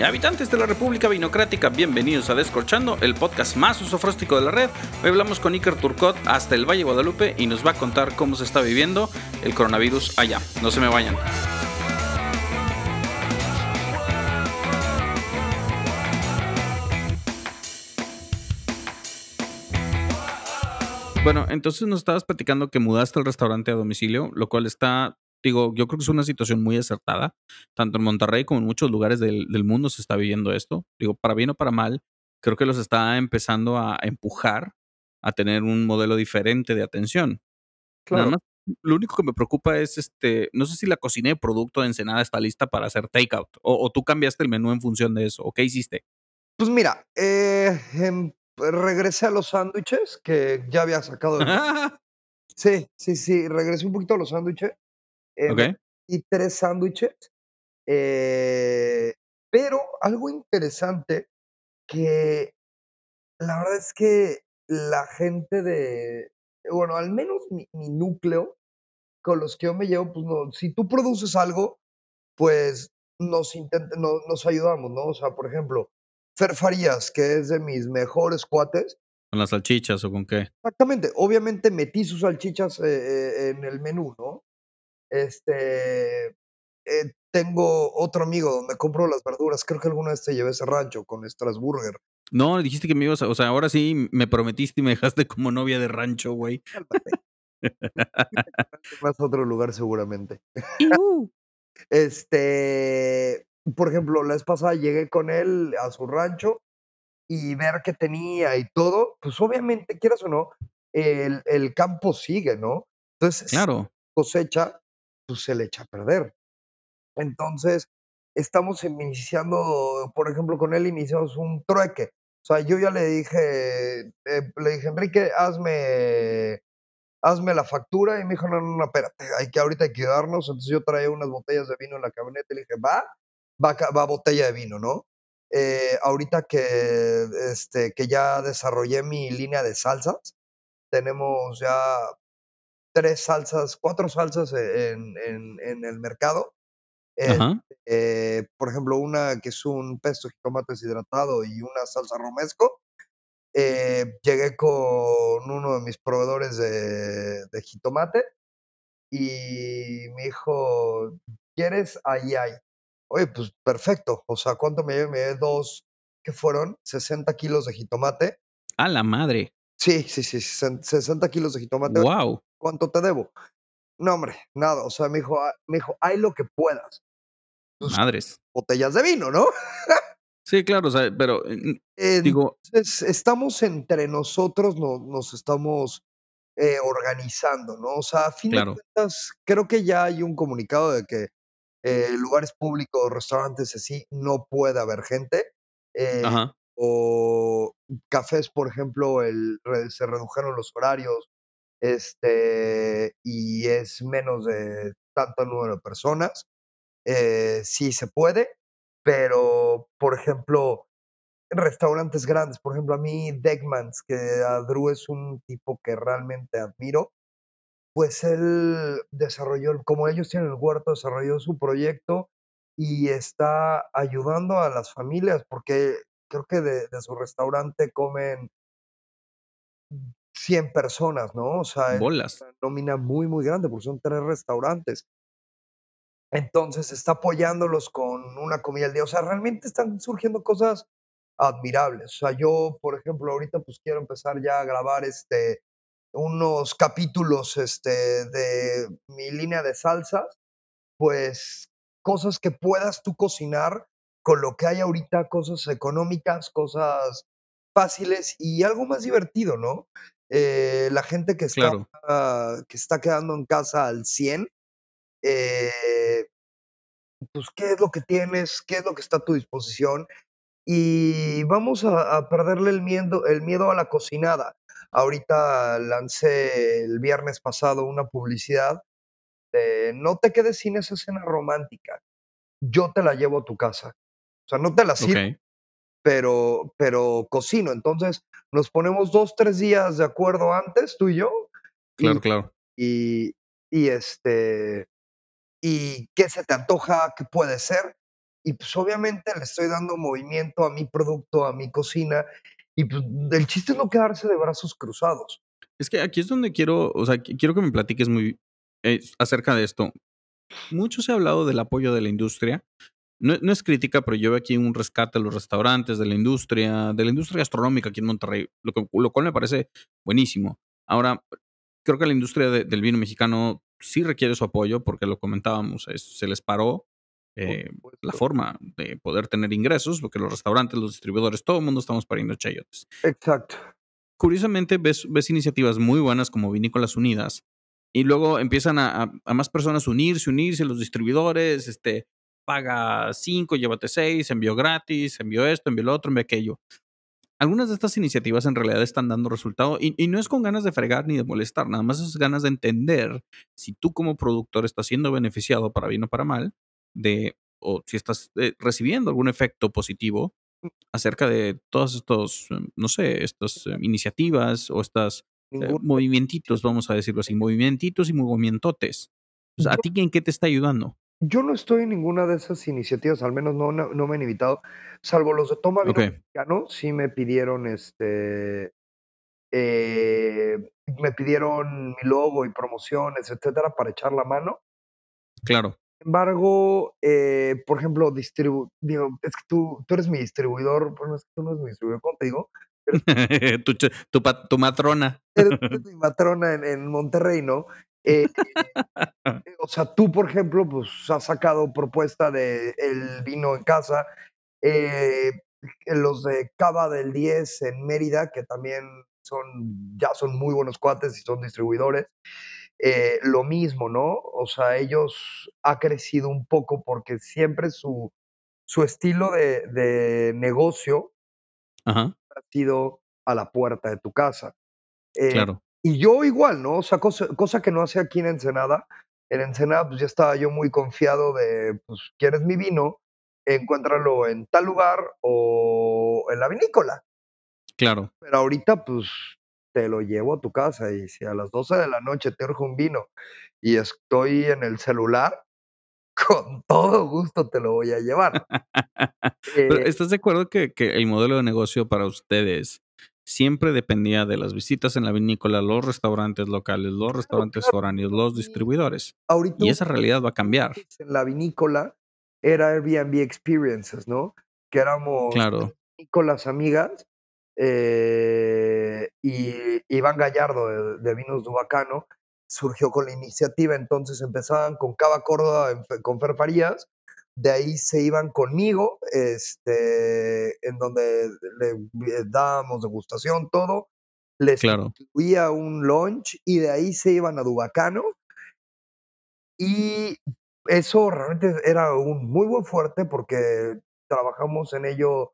Habitantes de la República Vinocrática, bienvenidos a Descorchando, el podcast más usofróstico de la red. Hoy hablamos con Iker Turcot hasta el Valle Guadalupe y nos va a contar cómo se está viviendo el coronavirus allá. No se me vayan. Bueno, entonces nos estabas platicando que mudaste el restaurante a domicilio, lo cual está Digo, yo creo que es una situación muy acertada. Tanto en Monterrey como en muchos lugares del, del mundo se está viviendo esto. Digo, para bien o para mal, creo que los está empezando a empujar a tener un modelo diferente de atención. Nada Claro. más, lo único que me preocupa es, este, no sé si la cocina de producto de Ensenada está lista para hacer takeout, o, o tú cambiaste el menú en función de eso, o qué hiciste. Pues mira, eh, em, regresé a los sándwiches que ya había sacado me sí, sí, sí, regresé un poquito a los sándwiches, eh, me ok, pedí 3 sándwiches, eh, pero algo interesante que la verdad es que la gente de bueno, al menos mi mi núcleo con los que yo me llevo, pues no, si tú produces algo, pues nos intent no nos ayudamos, ¿no? O sea, por ejemplo, Fer Farías, que es de mis mejores cuates con las salchichas o con qué. exactamente, obviamente metí sus salchichas, eh eh, en el menú, ¿no? Este, eh, tengo otro amigo donde compro las verduras, creo que alguna vez te llevé a ese rancho con Strasburger. No, dijiste que me ibas a, o sea, ahora sí me prometiste y me dejaste como novia de rancho, güey. Vas a otro lugar seguramente. Este, por ejemplo, la vez pasada llegué con él a su rancho y ver qué tenía y todo, pues, obviamente, quieras o no, el el campo sigue, ¿no? Entonces, Claro, cosecha, pues, se le echa a perder. Entonces, estamos iniciando, por ejemplo, con él iniciamos un trueque. O sea, yo ya le dije, eh, le dije: "Enrique, hazme hazme la factura", y me dijo: "No, no, no, espérate, hay que ahorita hay que darnos". Entonces, yo traía unas botellas de vino en la camioneta y le dije: "Va, va va botella de vino", ¿no? Eh, ahorita que, este, que ya desarrollé mi línea de salsas, tenemos ya 3 salsas, 4 salsas e en en en el mercado. ajá, Este, por ejemplo, una que es un pesto de jitomate deshidratado y una salsa romesco. Eh, llegué con uno de mis proveedores de de jitomate y me dijo: "¿Quieres? Ahí hay". Oye, pues perfecto. O sea, ¿cuánto me llevé? Me llevé 2, ¿qué fueron? 60 kilos de jitomate. a la madre, Sí, sí, sí, sesen 60 kilos de jitomate. Wow, ¿cuánto te debo? No, hombre, nada. O sea, me dijo, ah, me dijo: "Hay lo que puedas". Madres. botellas de vino, ¿no? Sí, claro, o sea, pero, mm, digo Entonces, estamos entre nosotros, no nos estamos, eh, organizando, ¿no? O sea, a fin de claro, cuentas, creo que ya hay un comunicado de que, eh, lugares públicos, restaurantes así, no puede haber gente, eh, ajá, o cafés, por ejemplo, el se redujeron los horarios, este, y es menos de tanto número de personas, eh, sí se puede, pero, por ejemplo, Restaurantes grandes, por ejemplo, a mí Deckmans, que a Drew es un tipo que realmente admiro, pues él desarrolló, como ellos tienen el huerto, desarrolló su proyecto y está ayudando a las familias, porque creo que de de su restaurante comen 100 personas, ¿no? O sea, es bolas, una nómina muy, muy grande, porque son 3 restaurantes. Entonces, está apoyándolos con una comida al día. O sea, realmente están surgiendo cosas admirables. O sea, yo, por ejemplo, ahorita, pues, quiero empezar ya a grabar, este, unos capítulos, este, de mi línea de salsas, pues, cosas que puedas tú cocinar con lo que hay ahorita, cosas económicas, cosas fáciles y algo más divertido, ¿no? Eh, la gente que está claro, que está quedando en casa al 100, eh pues, ¿qué es lo que tienes? ¿Qué es lo que está a tu disposición? Y vamos a a perderle el miedo el miedo a la cocinada. Ahorita lancé el viernes pasado una publicidad de: "No te quedes sin esa cena romántica, yo te la llevo a tu casa". O sea, no te la sirvo, pero pero cocino. Entonces, nos ponemos 2 3 días de acuerdo antes, tú y yo, y claro, claro, y y, este, y, ¿qué se te antoja? ¿Qué puede ser? y, pues, obviamente le estoy dando movimiento a mi producto, a mi cocina, y pues, el chiste es no quedarse de brazos cruzados. Es que aquí es donde quiero, o sea, qui quiero que me platiques muy eh, acerca de esto. Mucho se ha hablado del apoyo de la industria. No no es crítica, pero yo veo aquí un rescate a los restaurantes, de la industria, de la industria gastronómica aquí en Monterrey, lo que lo cual me parece buenísimo. Ahora, creo que la industria de del vino mexicano sí requiere su apoyo, porque lo comentábamos, es se les paró, eh, la forma de poder tener ingresos, porque los restaurantes, los distribuidores, todo mundo estamos pariendo chayotes. Exacto. Curiosamente, ves ves iniciativas muy buenas como Vinícolas Unidas, y luego empiezan a a a más personas unirse, unirse, los distribuidores, este, paga 5, llévate 6, envío gratis, envío esto, envío lo otro, envío aquello. Algunas de estas iniciativas en realidad están dando resultado, y y no es con ganas de fregar ni de molestar, nada más es ganas de entender si tú como productor estás siendo beneficiado para bien o para mal, de o si estás, eh, recibiendo algún efecto positivo acerca de todos estos, mm, no sé, estas iniciativas o estas, eh, movimientitos, vamos a decirlo así, movimientitos y. O sea, ¿a ti en qué te está ayudando? Yo no estoy en ninguna de esas iniciativas, al menos no no no me han invitado, salvo los de Toma Vino Okey. Mexicano, sí me pidieron, este, eh, me pidieron mi logo y promociones, etcétera, para echar la mano. Claro. Embargo, eh, por ejemplo, distribu digo, es que tú tú eres mi distribuidor, bueno, es que tú no eres mi distribuidor. Eres Tu tu tu matrona. eres mi matrona en en Monterrey, ¿no? Eh, o sea, tú, por ejemplo, pues, has sacado propuesta de el vino en casa, eh, los de Cava del 10 en Mérida, que también son ya son muy buenos cuates y son distribuidores, eh, lo mismo, ¿no? O sea, ellos ha crecido un poco porque siempre su su estilo de de negocio Ajá. ha sido a la puerta de tu casa. Eh, Claro. Y yo igual, ¿no? O sea, cosa cosa que no hacía aquí en Ensenada. En Ensenada, pues, ya estaba yo muy confiado de, pues, ¿quieres mi vino? Encuéntralo en tal lugar o en la vinícola. Claro. Pero ahorita, pues, te lo llevo a tu casa, y si a las 12 de la noche te urge un vino y estoy en el celular, con todo gusto te lo voy a llevar. Eh ¿estás de acuerdo que que el modelo de negocio para ustedes siempre dependía de las visitas en la vinícola, los restaurantes locales, los restaurantes claro. foráneos, los distribuidores? Ahorita Y esa realidad va a cambiar. en la vinícola era Airbnb Experiences, ¿no? Que éramos Claro. vinícolas amigas, eh, y Iván Gallardo de de Vinos Dubacano surgió con la iniciativa, entonces empezaban con Cava Córdoba, con Fer Farías, de ahí se iban conmigo, este, en donde le le dábamos degustación, todo, les Claro. incluía un lunch y de ahí se iban a Dubacano. Y eso realmente era un muy buen fuerte, porque trabajamos en ello,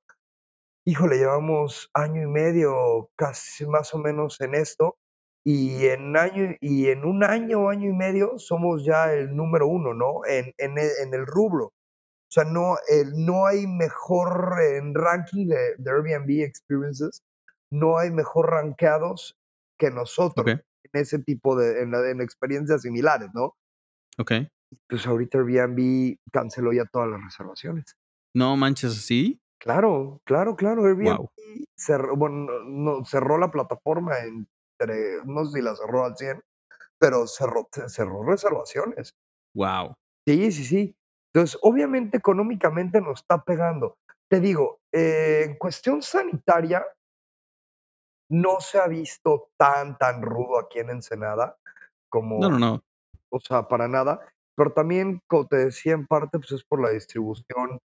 híjole, llevamos año y medio, casi más o menos en esto, y en año y en un año, año y medio somos ya el número 1, ¿no? En en e en el rubro. O sea, no, eh, no hay mejor en ranking de de Airbnb Experiences, no hay mejor rankeados que nosotros en ese tipo de en experiencias similares, ¿no? Okey. Pues, ahorita Airbnb canceló ya todas las reservaciones. No manches, ¿sí? Claro, claro, claro, Airbnb cerró, bueno, no cerró la plataforma entre no sé si la cerró al 100, pero cerró ce cerró reservaciones. Guau. Sí, sí, sí. Entonces, obviamente, económicamente nos está pegando. Te digo, eh, en cuestión sanitaria no se ha visto tan, tan rudo aquí en Ensenada, No, como no, no. o sea, para nada, pero también, como te decía, en parte, pues, es por la distribución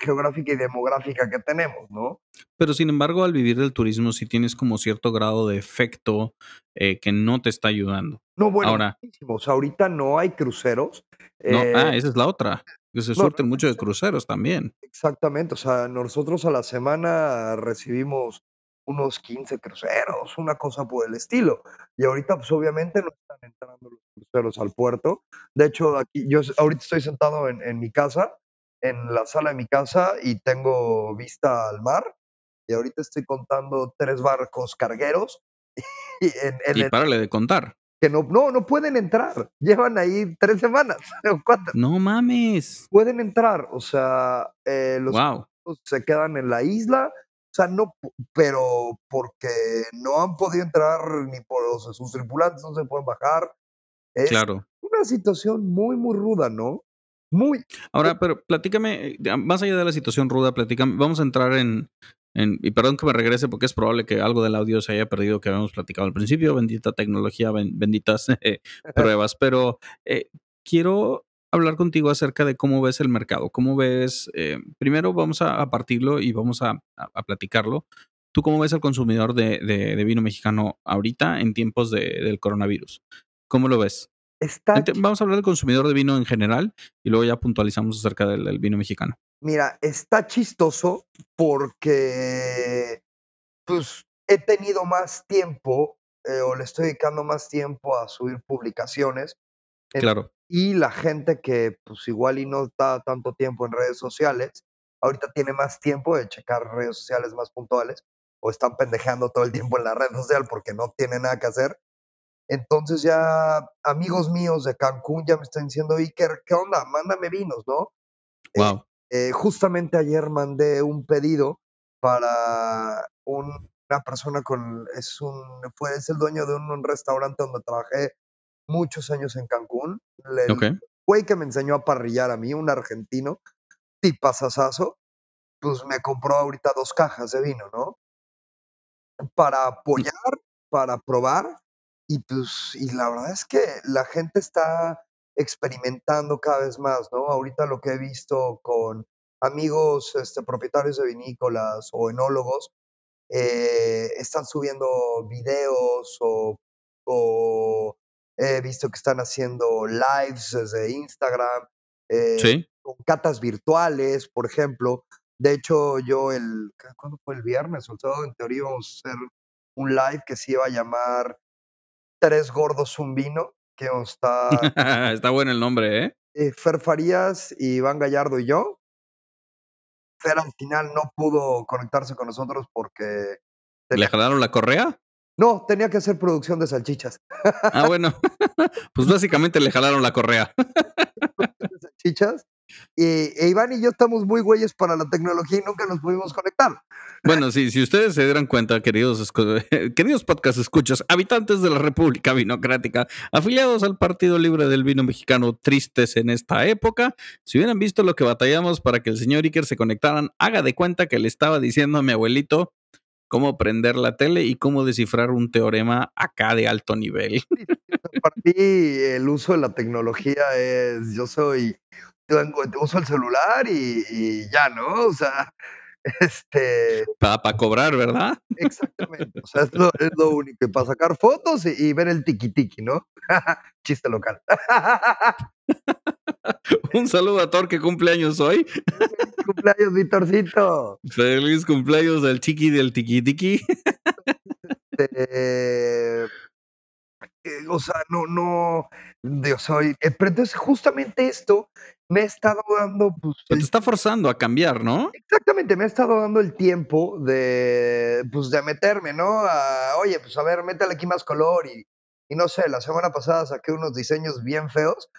geográfica y demográfica que tenemos, ¿no? Pero, sin embargo, al vivir del turismo, sí tienes como cierto grado de efecto, eh, que no te está ayudando. No, bueno, Ahora muchísimos. Ahorita no hay cruceros, No, eh ah, esa es la otra, que se No, mucho de cruceros. también. Exactamente, o sea, nosotros a la semana recibimos unos 15 cruceros, una cosa por el estilo. Y ahorita, pues, obviamente, no están entrando los cruceros al puerto. De hecho, aquí yo ahorita estoy sentado en en mi casa, en la sala de mi casa, y tengo vista al mar, y ahorita estoy contando 3 barcos cargueros, y en en Y el párale de contar. que no no, no pueden entrar. Llevan ahí 3 semanas o 4. ¡No mames! Pueden entrar, o sea, eh, los Guau. se quedan en la isla, o sea, no, pero porque no han podido entrar ni por o sea, sus tripulantes no se pueden bajar. Es Claro. una situación muy, muy ruda, ¿no? Muy. Ahora, pero platícame, eh, más allá de la situación ruda, platícame, vamos a entrar en en y perdón que me regrese, porque es probable que algo del audio se haya perdido que habíamos platicado al principio, bendita tecnología, ben benditas pruebas, pero, eh, quiero hablar contigo acerca de cómo ves el mercado, cómo ves, eh, primero vamos a a partirlo y vamos a a a platicarlo. ¿Tú cómo ves al consumidor de de de vino mexicano ahorita en tiempos de del coronavirus? ¿Cómo lo ves? Está vamos a hablar del consumidor de vino en general y luego ya puntualizamos acerca del del vino mexicano. Mira, está chistoso porque, pues, he tenido más tiempo, eh, o le estoy dedicando más tiempo a subir publicaciones, en Claro. y la gente que, pues, igual y no está tanto tiempo en redes sociales, ahorita tiene más tiempo de checar redes sociales más puntuales, o están pendejeando todo el tiempo en la red social porque no tienen nada que hacer. Entonces, ya amigos míos de Cancún ya me están diciendo: "Iker, ¿qué onda? Mándame vinos", ¿no? Eh Guau. eh, justamente ayer mandé un pedido para un una persona con es un fue es el dueño de un restaurante donde trabajé muchos años en Cancún. El Okey. güey que me enseñó a parrillar a mí, un argentino, tipazazazo, pues, me compró ahorita 2 cajas de vino, ¿no? Para Mm. apoyar, para probar, y pues, y la verdad es que la gente está experimentando cada vez más, ¿no? Ahorita lo que he visto con amigos, este, propietarios de vinícolas o enólogos, eh, están subiendo videos o o he visto que están haciendo lives desde Instagram, eh, Sí. con catas virtuales, por ejemplo. De hecho, yo el. ¿Cuándo fue? ¿El viernes o? En teoría íbamos a hacer un live que se iba a llamar "3 gordos, un vino", que estar Está bueno el nombre, ¿eh? eh, Fer Farías, Iván Gallardo y yo. Fer al final no pudo conectarse con nosotros porque ¿Le jalaron la correa? No, tenía que hacer producción de salchichas. Ah, bueno, pues, básicamente le jalaron la correa. Salchichas, y e Iván y yo estamos muy güeyes para la tecnología y nunca nos pudimos conectar. Bueno, sí, si ustedes se dieran cuenta, queridos queridos podcast escuchas, habitantes de la República Vinocrática, afiliados al Partido Libre del Vino Mexicano, tristes en esta época, si hubieran visto lo que batallamos para que el señor Iker se conectaran, haga de cuenta que le estaba diciendo a mi abuelito cómo prender la tele y cómo descifrar un teorema acá de alto nivel. Para mí el uso de la tecnología es yo soy tengo uso el celular y y ya, ¿no? O sea, este Pa para cobrar, ¿verdad? Exactamente, o sea, es lo es lo único, y para sacar fotos y y ver el tiki tiki, ¿no? Chiste local. Un saludo a Thor que cumple años hoy. Cumpleaños, Víctorcito. Feliz cumpleaños del chiqui del tiki tiki. Este, eh, o sea, no no, yo soy eh, pero entonces justamente esto me ha estado dando, pues, te está forzando a cambiar, ¿no? Exactamente, me ha estado dando el tiempo de, pues, de meterme, ¿no? A oye, pues, a ver, métele aquí más color y y no sé, la semana pasada saqué unos diseños bien feos,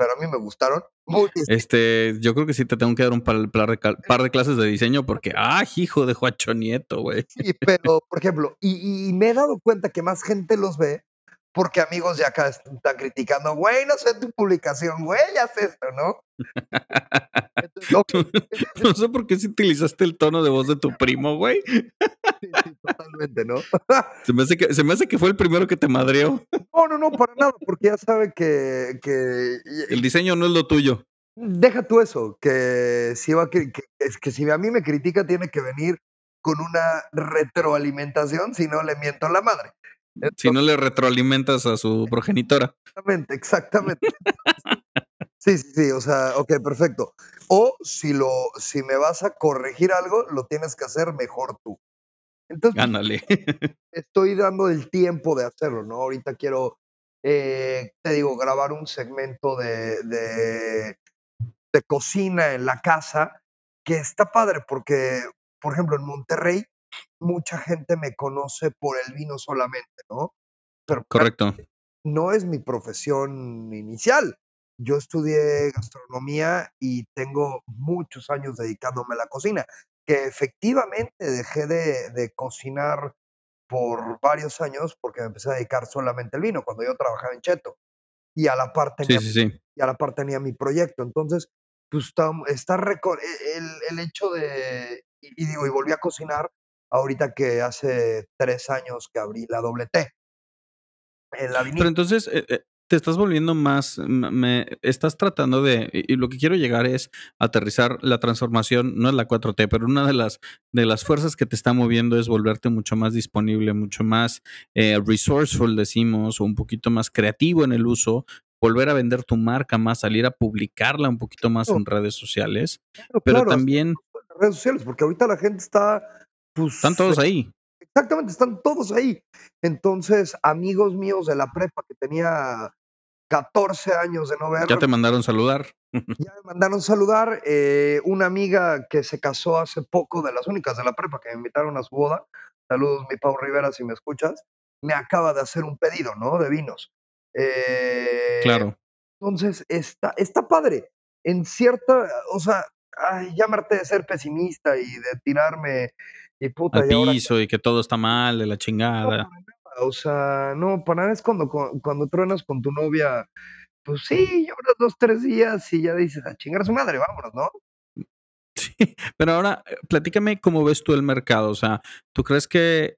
pero a mí me gustaron. Este, yo creo que sí te tengo que dar un par par de par de clases de diseño porque, ¡ay, hijo de Juacho Nieto, güey! Sí, pero, por ejemplo, y y me he dado cuenta que más gente los ve, porque amigos de acá están criticando: "Güey, no sé tu publicación, güey, haz esto", ¿no? Entonces, No sé por qué si utilizaste el tono de voz de tu primo, güey. Sí, sí, totalmente, ¿no? Se me hace que se me hace que fue el primero que te madreó. No, no, no, para nada, porque ya sabe que que El diseño no es lo tuyo. Deja tú eso, que si va que que es que si a mí me critica, tiene que venir con una retroalimentación, si no le miento a la madre. Si no le retroalimentas a su progenitora. Exactamente, exactamente. Sí, sí, sí, o sea, okey, perfecto. O si lo si me vas a corregir algo, lo tienes que hacer mejor tú. Entonces Ándale. estoy dando el tiempo de hacerlo, ¿no? Ahorita quiero, eh, te digo, grabar un segmento de de de cocina en la casa, que está padre porque, por ejemplo, en Monterrey, mucha gente me conoce por el vino solamente, ¿no? Pero Correcto. no es mi profesión inicial. Yo estudié gastronomía y tengo muchos años dedicándome a la cocina, que efectivamente dejé de de cocinar por varios años, porque me empecé a dedicar solamente al vino, cuando yo trabajaba en Cheto, y a la par Sí, tenía sí, sí. y a la par tenía mi proyecto. Entonces, pues, está reco e el el hecho de y y digo, y volví a cocinar ahorita que hace 3 años que abrí La Doble T. En la Pero entonces, eh eh, te estás volviendo más me estás tratando de y lo que quiero llegar es aterrizar la transformación, no es la 4T, pero una de las de las fuerzas que te está moviendo es volverte mucho más disponible, mucho más, eh, resourceful, decimos, o un poquito más creativo en el uso, volver a vender tu marca más, salir a publicarla un poquito más Claro. en redes sociales, pero claro, también en redes sociales, porque ahorita la gente está, están pues, todos ahí. exactamente, están todos ahí. Entonces, amigos míos de la prepa que tenía 14 años de no Ya te mandaron saludar. ya me mandaron saludar, eh, una amiga que se casó hace poco, de las únicas de la prepa que me invitaron a su boda, saludos, mi Pau Rivera, si me escuchas, me acaba de hacer un pedido, ¿no?, de vinos. Eh, Claro. entonces, está está padre. En cierta o sea, ay, ya me harté de ser pesimista y de tirarme, y Al puta, ¿y ahora qué piso, y que todo está mal, de la chingada. o sea, no, para nada es cuando cuan cuando truenas con tu novia, pues sí, lloras 2, 3 días y ya dices: "A chingar a su madre, vámonos", ¿no? Sí, pero ahora, eh, platícame cómo ves tú el mercado, o sea, ¿tú crees que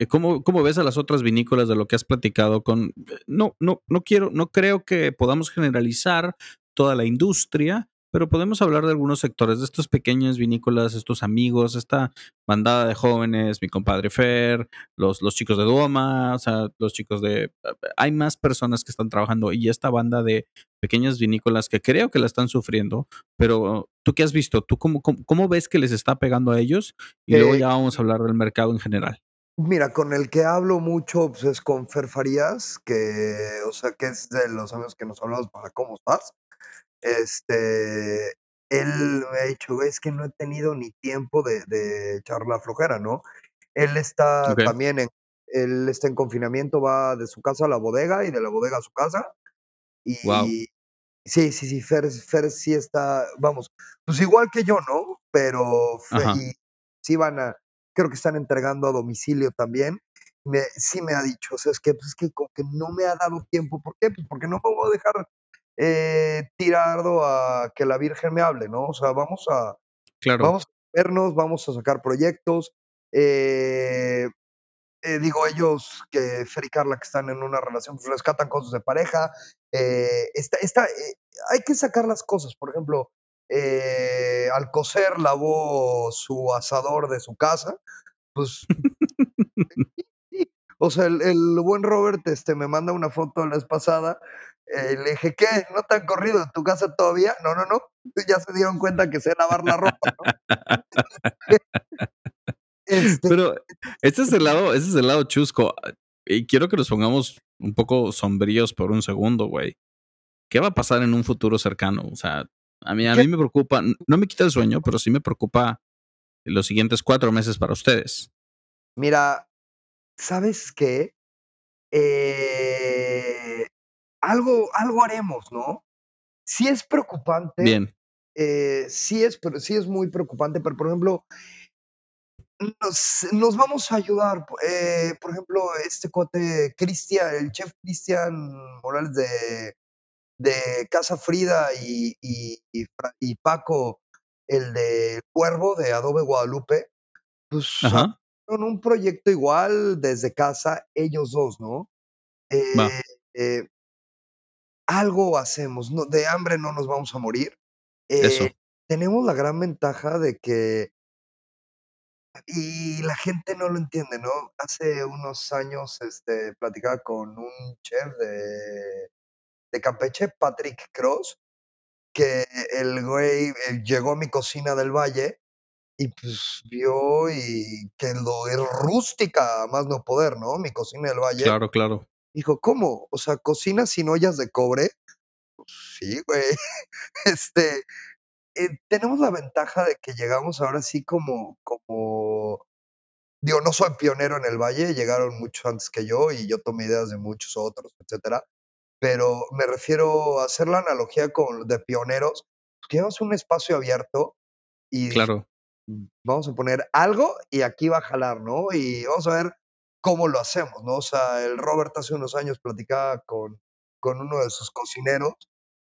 eh, cómo cómo ves a las otras vinícolas de lo que has platicado con no no no quiero no creo que podamos generalizar toda la industria, pero podemos hablar de algunos sectores, de estos pequeñas vinícolas, estos amigos, esta bandada de jóvenes, mi compadre Fer, los los chicos de Duoma, o sea, los chicos de hay más personas que están trabajando, y esta banda de pequeñas vinícolas que creo que la están sufriendo, pero, ¿tú qué has visto? ¿Tú cómo cómo cómo ves que les está pegando a ellos? Y luego Eh ya vamos a hablar del mercado en general. Mira, con el que hablo mucho, pues, es con Fer Farías, que, o sea, que es de los amigos que nos hablamos para ¿cómo estás? Este, él me ha dicho: "Es que no he tenido ni tiempo de de echar la flojera", ¿no? Él está Okey. también en él está en confinamiento, va de su casa a la bodega y de la bodega a su casa. Y sí, sí, sí, Fer Fer sí está, vamos, pues, igual que yo, ¿no? Pero Fe Ajá. y sí van a creo que están entregando a domicilio también. Me sí me ha dicho, o sea, es que, pues, es que como que no me ha dado tiempo, ¿por qué? Pues, porque no me voy a dejar, eh, tirado a que la virgen me hable, ¿no? O sea, vamos a Claro. vamos a vernos, vamos a sacar proyectos, eh eh, digo, ellos que Fer y Carla, que están en una relación, pues, rescatan cosas de pareja, eh, está está, eh, hay que sacar las cosas, por ejemplo, eh, Alcocer lavó su asador de su casa, pues o sea, el el buen Robert, este, me manda una foto la vez pasada, eh, le dije: "¿Qué? ¿No te han corrido de tu casa todavía?". "No, no, no, ya se dieron cuenta que sé lavar la ropa", ¿no? Este Pero, este es el lado es el lado chusco, y quiero que nos pongamos un poco sombríos por un segundo, güey. ¿Qué va a pasar en un futuro cercano? O sea, a mí a mí me preocupa, no me quita el sueño, pero sí me preocupa los siguientes 4 meses para ustedes. Mira, ¿sabes qué? Eh, algo algo haremos, ¿no? Sí es preocupante, Bien. eh, sí es pero sí es muy preocupante, pero, por ejemplo nos nos vamos a ayudar, eh, por ejemplo, este cuate Cristian, el chef Cristian Morales de de Casa Frida y y y Fra y Paco, el de Cuervo de Adobe Guadalupe, pues, Ajá. con un proyecto igual desde casa, ellos 2, ¿no? Eh eh algo hacemos, no de hambre no nos vamos a morir. Eh, Eso. tenemos la gran ventaja de que y la gente no lo entiende, ¿no? Hace unos años, este, platicaba con un chef de de Campeche, Patrick Cross, que el güey, eh, llegó a mi cocina del valle y, pues, vio y que lo es rústica más no poder, ¿no? Mi cocina del valle. Claro, claro. Dijo: "¿Cómo? O sea, ¿cocinas sin ollas de cobre?". Pues sí, güey. Este, eh, tenemos la ventaja de que llegamos ahora sí como como digo, no soy pionero en el valle, llegaron muchos antes que yo, y yo tomé ideas de muchos otros, etcétera. pero me refiero a hacer la analogía con de pioneros, teníamos un espacio abierto y Claro. vamos a poner algo y aquí va a jalar, ¿no? Y vamos a ver cómo lo hacemos, ¿no? O sea, el Robert hace unos años platicaba con con uno de sus cocineros,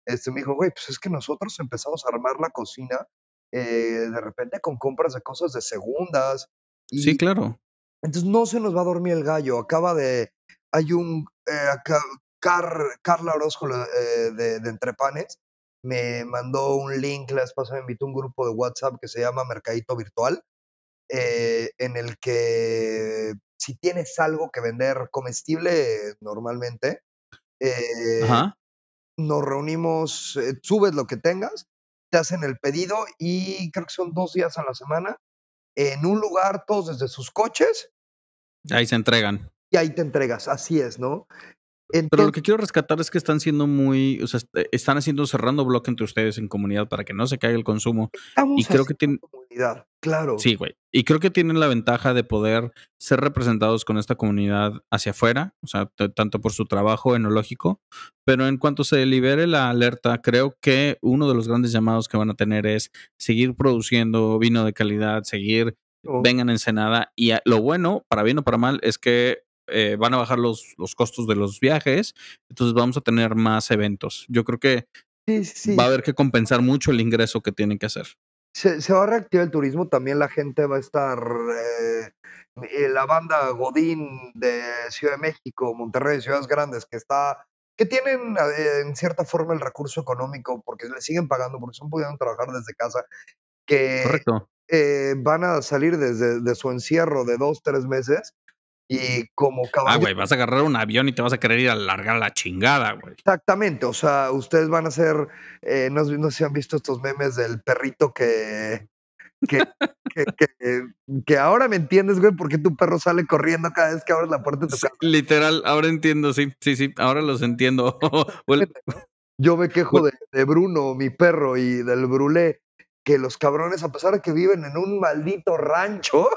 este, me dijo: "Güey, pues es que nosotros empezamos a armar la cocina, eh, de repente con compras de cosas de segundas, Sí, claro. entonces no se nos va a dormir el gallo". Acaba de hay un, eh, acá Car Carla Orozco, eh, de de Entrepanes, me mandó un link, la vez pasada me invitó a un grupo de WhatsApp que se llama Mercadito Virtual, eh, en el que si tienes algo que vender comestible normalmente, eh, nos reunimos, eh, subes lo que tengas, te hacen el pedido y creo que son 2 días a la semana, en un lugar, todos desde sus coches Ahí se entregan. y ahí te entregas, así es, ¿no? Pero lo que quiero rescatar es que están siendo muy, o sea, est están haciendo cerrando bloque entre ustedes en comunidad para que no se caiga el consumo, y Estamos creo que comunidad, claro. Sí, güey. Y creo que tienen la ventaja de poder ser representados con esta comunidad hacia afuera, o sea, ta tanto por su trabajo enológico, pero en cuanto se libere la alerta, creo que uno de los grandes llamados que van a tener es seguir produciendo vino de calidad, seguir Oh. vengan a Ensenada, y lo bueno, para bien o para mal, es que, eh, van a bajar los los costos de los viajes, entonces vamos a tener más eventos. Yo creo que Sí, sí, va a haber que compensar mucho el ingreso que tienen que hacer. Se se va a reactivar el turismo, también la gente va a estar, eh, eh, la banda godín de Ciudad de México, Monterrey, ciudades grandes que está que tienen, eh, en cierta forma el recurso económico, porque le siguen pagando, porque están pudiendo trabajar desde casa, que, Correcto. eh, van a salir desde de su encierro de 2, 3 meses, y como Ah, caballo güey, vas a agarrar un avión y te vas a querer ir a largar la chingada, güey. Exactamente, o sea, ustedes van a ser, eh, no sé no sé si han visto estos memes del perrito que que que que que ahora me entiendes, güey, por qué tu perro sale corriendo cada vez que abres la puerta de tu Sí, casa. literal, ahora entiendo, sí, sí, sí, ahora los entiendo. Yo me quejo de de Bruno, mi perro, y del Brulé, que los cabrones, a pesar de que viven en un maldito rancho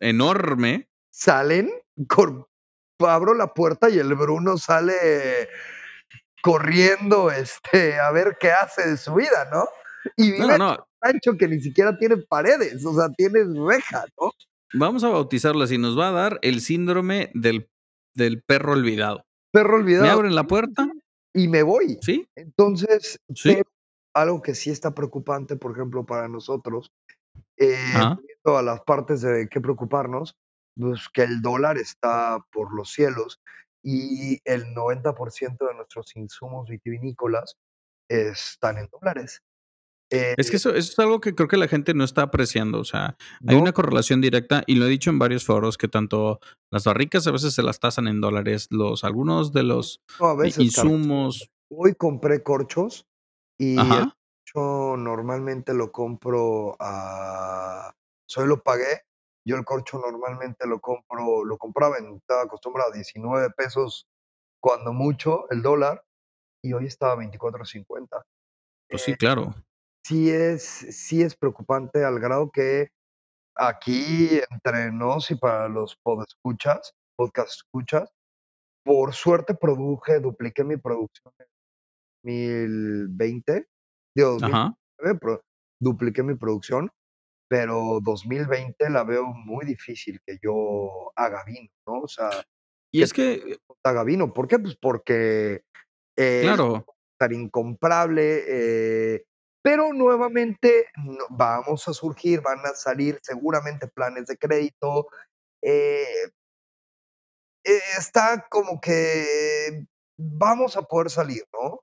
Enorme. Salen abro la puerta y el Bruno sale corriendo, este, a ver qué hace de su vida, ¿no? Y vive no, un rancho que ni siquiera tiene paredes, o sea, tiene reja, ¿no? Vamos a bautizarlo así, nos va a dar el síndrome del del perro olvidado. Perro Me olvidado. abren la puerta y me voy. Sí. Entonces, Sí. pero algo que sí está preocupante, por ejemplo, para nosotros, eh, a las partes de qué preocuparnos, pues, que el dólar está por los cielos y el 90% de nuestros insumos vitivinícolas están en dólares. Eh Es que eso eso es algo que creo que la gente no está apreciando, o sea, hay No. una correlación directa, y lo he dicho en varios foros, que tanto las barricas a veces se las tasan en dólares, los algunos de los No, a i veces, Carlos. insumos Hoy compré corchos y el corcho normalmente lo compro a o sea, hoy lo pagué, yo el corcho normalmente lo compro lo compraba en estaba acostumbrado a 19 pesos, cuando mucho, el dólar, y hoy está a 24.50. Pues sí, Eh, claro. sí es sí es preocupante al grado que aquí entre nos y para los podescuchas podcast escuchas, por suerte produje, dupliqué mi producción en 2020, digo, dos mil Ajá. diecinueve, pro dupliqué mi producción, pero 2020 la veo muy difícil que yo haga vino, ¿no? O sea, Y que es que haga vino, ¿por qué? Pues porque el Claro. estar incomprable, eh, pero nuevamente no vamos a surgir, van a salir seguramente planes de crédito, eh eh, está como que vamos a poder salir, ¿no?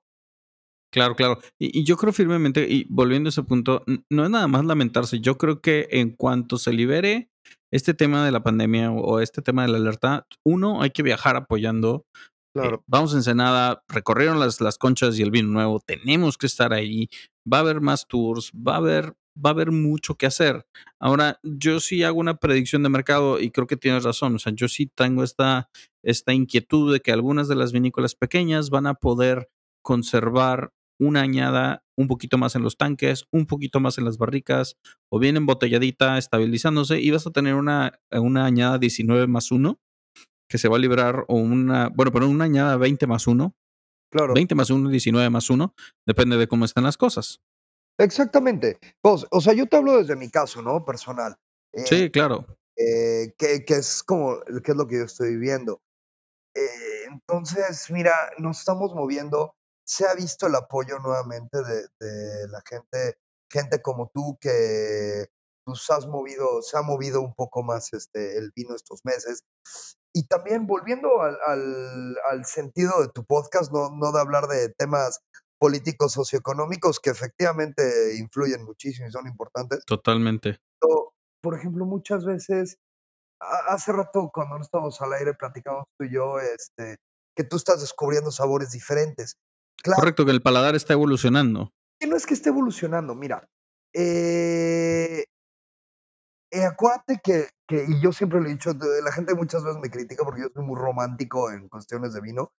Claro, claro. Y y yo creo firmemente, y volviendo a ese punto, no es nada más lamentarse, yo creo que en cuanto se libere este tema de la pandemia, o este tema de la alerta, 1, hay que viajar apoyando, eh, Claro. vamos a Ensenada, recorrieron las las conchas y el vino nuevo, tenemos que estar ahí, va a haber más tours, va a haber va a haber mucho que hacer. Ahora, yo sí hago una predicción de mercado y creo que tienes razón, o sea, yo sí tengo esta esta inquietud de que algunas de las vinícolas pequeñas van a poder conservar una añada un poquito más en los tanques, un poquito más en las barricas, o bien embotelladita, estabilizándose, y vas a tener una una añada 19 más 1, que se va a librar, o una bueno, pero una añada 20 más 1 Claro. 20 más 1, 19 más 1, depende de cómo estén las cosas. Exactamente. Pues, o sea, yo te hablo desde mi caso, ¿no? Personal. Eh, Sí, claro. eh, que, que es como, que es lo que yo estoy viviendo. Eh, entonces, mira, nos estamos moviendo. Se ha visto el apoyo nuevamente de, de la gente, gente como tú que pues, has movido, se ha movido un poco más este, el vino estos meses. Y también volviendo al, al, al sentido de tu podcast, no, no de hablar de temas políticos socioeconómicos que efectivamente influyen muchísimo y son importantes. Totalmente. Pero, por ejemplo, muchas veces ha- hace rato cuando no estábamos al aire platicamos tú y yo, este, que tú estás descubriendo sabores diferentes. Claro, Correcto, que el paladar está evolucionando. que no es que esté evolucionando, mira, eh, eh, acuérdate que, que, y yo siempre le he dicho, la gente muchas veces me critica porque yo soy muy romántico en cuestiones de vino,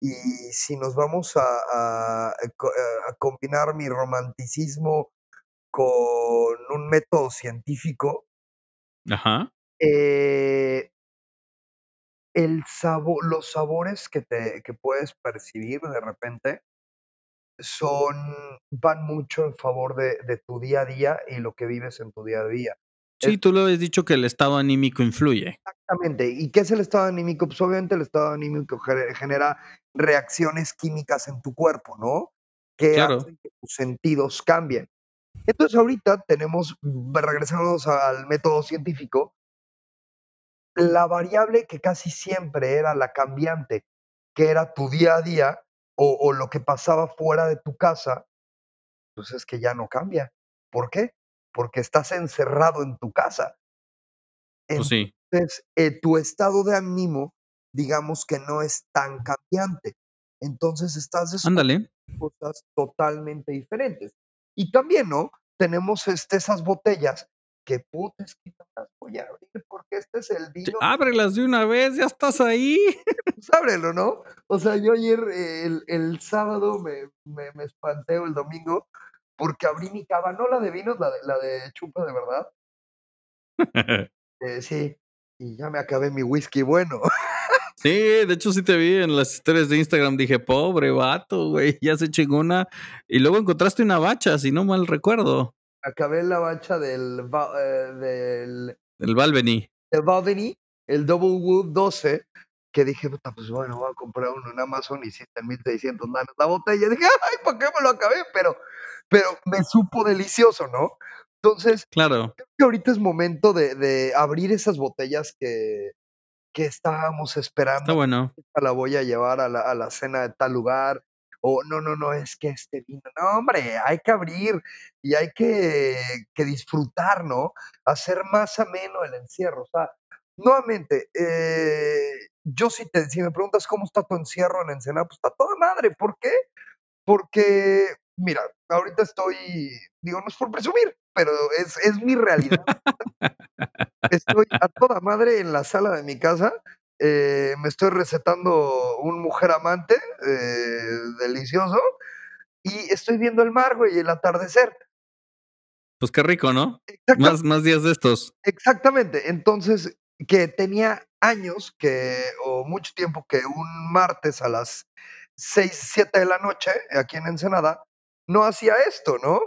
y si nos vamos a, a- a combinar mi romanticismo con un método científico, Ajá. eh, El sabor los sabores que te que puedes percibir de repente son van mucho en favor de de tu día a día y lo que vives en tu día a día. Sí, tú lo habías dicho que el estado anímico influye. Exactamente, ¿y qué es el estado anímico? Pues, obviamente, el estado anímico gene genera reacciones químicas en tu cuerpo, ¿no? Que Claro. hacen que tus sentidos cambien. Entonces, ahorita tenemos, mm, regresamos al método científico, la variable que casi siempre era la cambiante, que era tu día a día o, o lo que pasaba fuera de tu casa, pues es que ya no cambia. ¿Por qué? Porque estás encerrado en tu casa. Pues sí. Entonces, eh, tu estado de ánimo, digamos que no es tan cambiante. Entonces, estás Ándale. cosas totalmente diferentes. Y también, ¿no? Tenemos este, esas botellas que puta, es que no las voy a abrir porque este es el vino ábrelas de una vez, ya estás ahí. pues ábrelo, ¿no? O sea, yo ayer, eh, el, el sábado me, me, me espanté o el domingo porque abrí mi cava, no la de vinos, la de, la de chupa de verdad. Eh, sí, y ya me acabé mi whisky bueno. Sí, de hecho sí te vi en las historias de Instagram, dije, pobre vato, güey, ya se chingó una. Y luego encontraste una bacha, si no mal recuerdo, acabé la bacha del, eh, del, el Balvenie. del Balvenie, el Double Wood 12, que dije, puta, pues bueno, voy a comprar uno en Amazon y está en 1600 lanas la botella. Dije, ay, ¿para qué me lo acabé? Pero, pero me supo delicioso, ¿no? Entonces, Claro, creo que ahorita es momento de, de abrir esas botellas que, que estábamos esperando. está bueno. "Esta La voy a llevar a la, a la cena de tal lugar. O no, no, no, es que este vino, no, hombre, hay que abrir y hay que, que disfrutar, ¿no? Hacer más ameno el encierro. O sea, nuevamente, eh, yo si, te, si me preguntas cómo está tu encierro en Ensenada, pues está toda madre. ¿Por qué? Porque, mira, ahorita estoy, digo, no es por presumir, pero es, es mi realidad. Estoy a toda madre en la sala de mi casa. Eh, me estoy recetando un mujer amante eh, delicioso y estoy viendo el mar, güey, y el atardecer. Pues qué rico, ¿no? Más, más días de estos. exactamente. Entonces, que tenía años que, o mucho tiempo que un martes a las 6, 7 de la noche, aquí en Ensenada, no hacía esto, ¿no?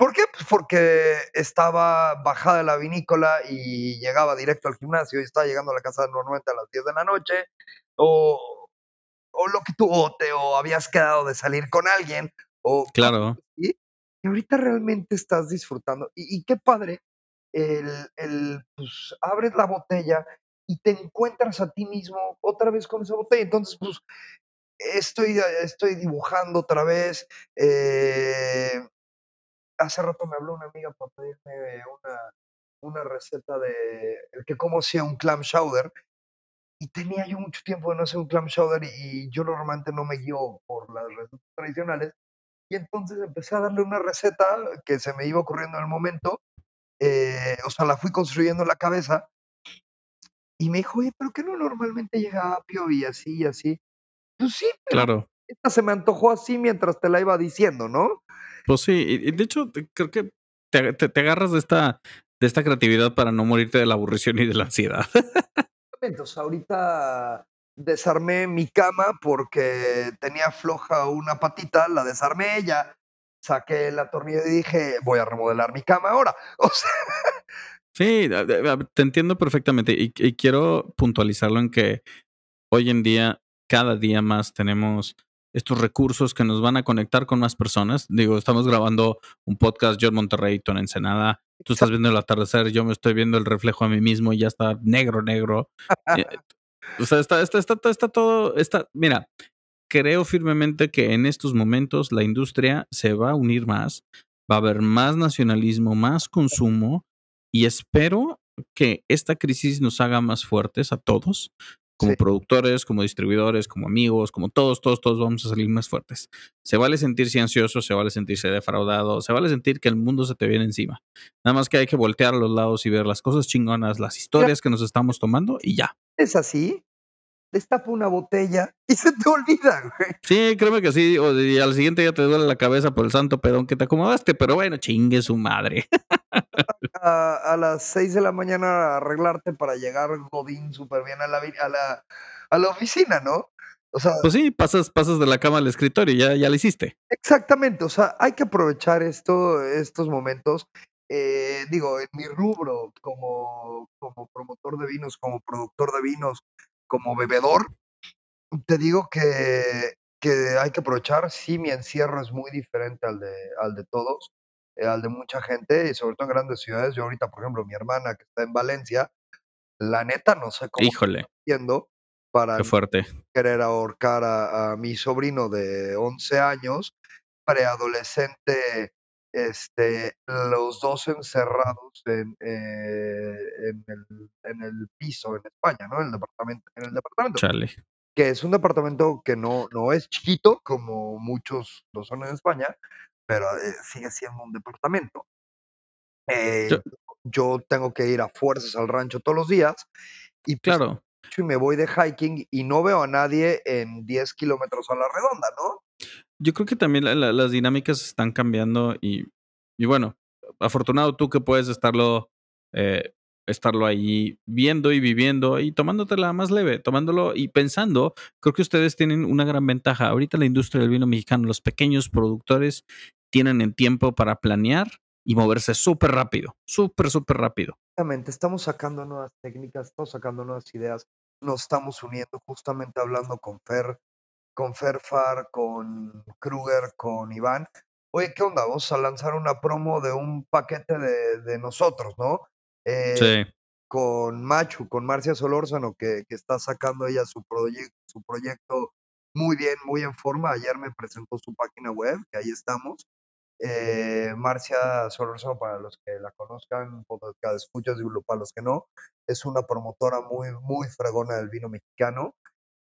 ¿Por qué? Pues porque estaba bajada de la vinícola y llegaba directo al gimnasio y estaba llegando a la casa normalmente a las 10 de la noche, o, o lo que tú, o, te, o habías quedado de salir con alguien, o Claro, y ahorita realmente estás disfrutando. Y, y qué padre, el, el, pues abres la botella y te encuentras a ti mismo otra vez con esa botella. Entonces, pues estoy, estoy dibujando otra vez. eh, hace rato me habló una amiga para pedirme una, una receta de el que cómo hacía un clam chowder. Y tenía yo mucho tiempo de no hacer un clam chowder y, y yo normalmente no me guío por las recetas tradicionales. Y entonces empecé a darle una receta que se me iba ocurriendo en el momento. eh, o sea, la fui construyendo en la cabeza. Y me dijo, oye, ¿pero qué no normalmente llega apio y así y así? Pues sí, pero claro. esta se me antojó así mientras te la iba diciendo, ¿no? Pues sí, y, de hecho, creo que te, te- te agarras de esta, de esta creatividad para no morirte de la aburrición y de la ansiedad. Sea, ahorita desarmé mi cama porque tenía floja una patita, la desarmé, ya saqué la tornilla y dije: "Voy a remodelar mi cama ahora". O sea Sí, te entiendo perfectamente, y y quiero puntualizarlo en que hoy en día, cada día más tenemos estos recursos que nos van a conectar con más personas. Digo, estamos grabando un podcast, yo en Monterrey, tú en Ensenada, tú estás viendo el atardecer, yo me estoy viendo el reflejo a mí mismo y ya está negro, negro. Eh, o sea, está está está está todo está mira, creo firmemente que en estos momentos la industria se va a unir más, va a haber más nacionalismo, más consumo, y espero que esta crisis nos haga más fuertes a todos, como Sí. productores, como distribuidores, como amigos, como todos, todos, todos vamos a salir más fuertes. Se vale sentirse ansioso, se vale sentirse defraudado, se vale sentir que el mundo se te viene encima. Nada más que hay que voltear a los lados y ver las cosas chingonas, las historias que nos estamos tomando y ya. Es así, destapa una botella y se te olvida, güey. Sí, créeme que sí, o y al siguiente día te duele la cabeza por el santo pedón que te acomodaste, pero bueno, chingue su madre. A a las 6 de la mañana arreglarte para llegar godín superbién a la a la a la oficina, ¿no? O sea Pues sí, pasas pasas de la cama al escritorio, ya ya la hiciste. Exactamente, o sea, hay que aprovechar esto estos momentos. Eh, digo, en mi rubro como como promotor de vinos, como productor de vinos, como bebedor, te digo que que hay que aprovechar. Sí, mi encierro es muy diferente al de al de todos, eh, al de mucha gente, y sobre todo en grandes ciudades. Yo ahorita, por ejemplo, mi hermana que está en Valencia, la neta no sé cómo Híjole. está haciendo para Qué fuerte. querer ahorcar a a mi sobrino de 11 años, preadolescente, este, los 2 encerrados en, eh, en el en el piso en España, ¿no? En el departamento en el departamento, Chale. que es un departamento que no no es chiquito, como muchos lo son en España, pero, eh, sigue siendo un departamento. Eh, Yo yo tengo que ir a fuerzas al rancho todos los días y, pues, Claro. y me voy de hiking y no veo a nadie en 10 kilómetros a la redonda, ¿no? Yo creo que también la la las dinámicas están cambiando y bueno, afortunado tú que puedes estarlo, eh, estarlo ahí viendo y viviendo y tomándotela más leve, tomándolo y pensando, creo que ustedes tienen una gran ventaja. Ahorita la industria del vino mexicano, los pequeños productores tienen el tiempo para planear y moverse superrápido, súper, superrápido. Exactamente, estamos sacando nuevas técnicas, estamos sacando nuevas ideas, nos estamos uniendo, justamente hablando con Fer con Fer Far, con Krüger, con Iván. Oye, ¿qué onda? Vamos a lanzar una promo de un paquete de de nosotros, ¿no? Eh, Sí. con Machu, con Marcia Solórzano, que que está sacando ella su proyec su proyecto muy bien, muy en forma. Ayer me presentó su página web, que ahí estamos. Eh, Marcia Solórzano, para los que la conozcan, podescuchas, digo, para los que no, es una promotora muy, muy fregona del vino mexicano,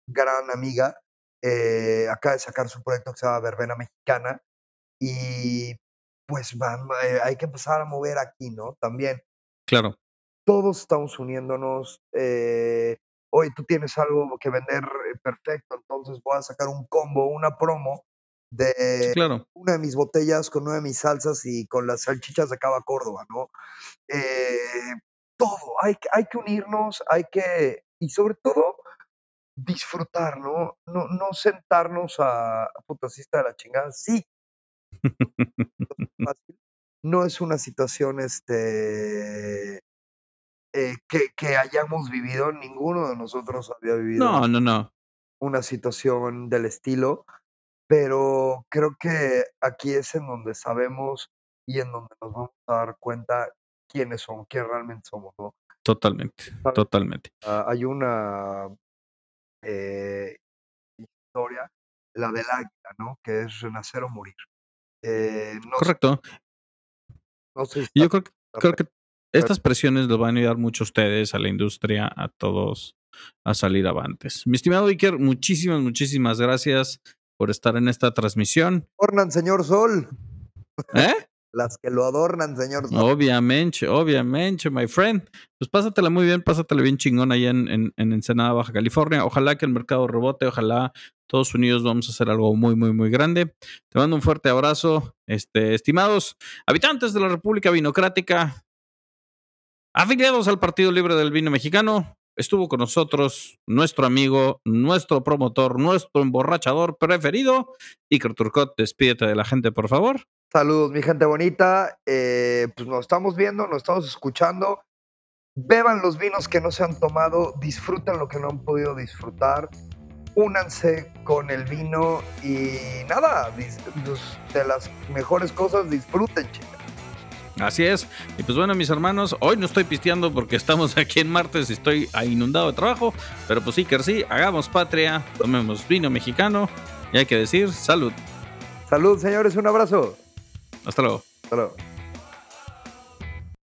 gran amiga. Eh, acaba de sacar su proyecto que se llama Verbena Mexicana y, pues, van eh, hay que empezar a mover aquí, ¿no? También. Claro. Todos estamos uniéndonos, eh, oye, tú tienes algo que vender, perfecto, entonces voy a sacar un combo, una promo de claro. una de mis botellas con una de mis salsas y con las salchichas de Cava Córdoba, ¿no? Eh, todo, hay hay que unirnos, hay que y sobre todo, disfrutar, ¿no? No no sentarnos a puta, sí está de la chingada, sí. No es una situación, este, eh, que que hayamos vivido, ninguno de nosotros había vivido No, no, no. una situación del estilo, pero creo que aquí es en donde sabemos y en donde nos vamos a dar cuenta quiénes somos, quién realmente somos, ¿no? Totalmente, ¿Sabes? totalmente. Ah, hay una, eh, historia, la del águila, ¿no? Que es renacer o morir. Eh, no sé Correcto. no sé si está yo creo creo que estas presiones los van a ayudar mucho a ustedes, a la industria, a todos a salir avantes. Mi estimado Iker, muchísimas, muchísimas gracias por estar en esta transmisión. Adornan, señor Sol. ¿Eh? Las que lo adornan, señor. Obviamente, obviamente, my friend. Pues pásatela muy bien, pásatela bien chingón allá en en en Ensenada, Baja California. Ojalá que el mercado rebote, ojalá todos unidos vamos a hacer algo muy, muy, muy grande. Te mando un fuerte abrazo, este, estimados habitantes de la República Vinocrática afiliados al Partido Libre del Vino Mexicano. Estuvo con nosotros nuestro amigo, nuestro promotor, nuestro emborrachador preferido. Iker Turcot, despídete de la gente, por favor. Saludos, mi gente bonita. Eh, pues nos estamos viendo, nos estamos escuchando. Beban los vinos que no se han tomado, disfruten lo que no han podido disfrutar, únanse con el vino y nada, de las mejores cosas disfruten, chicas. Así es. Y pues bueno, mis hermanos, hoy no estoy pisteando porque estamos aquí en martes y estoy inundado de trabajo. Pero pues sí, que sí, hagamos patria, tomemos vino mexicano y hay que decir salud. Salud, señores, un abrazo. Hasta luego. Hasta luego.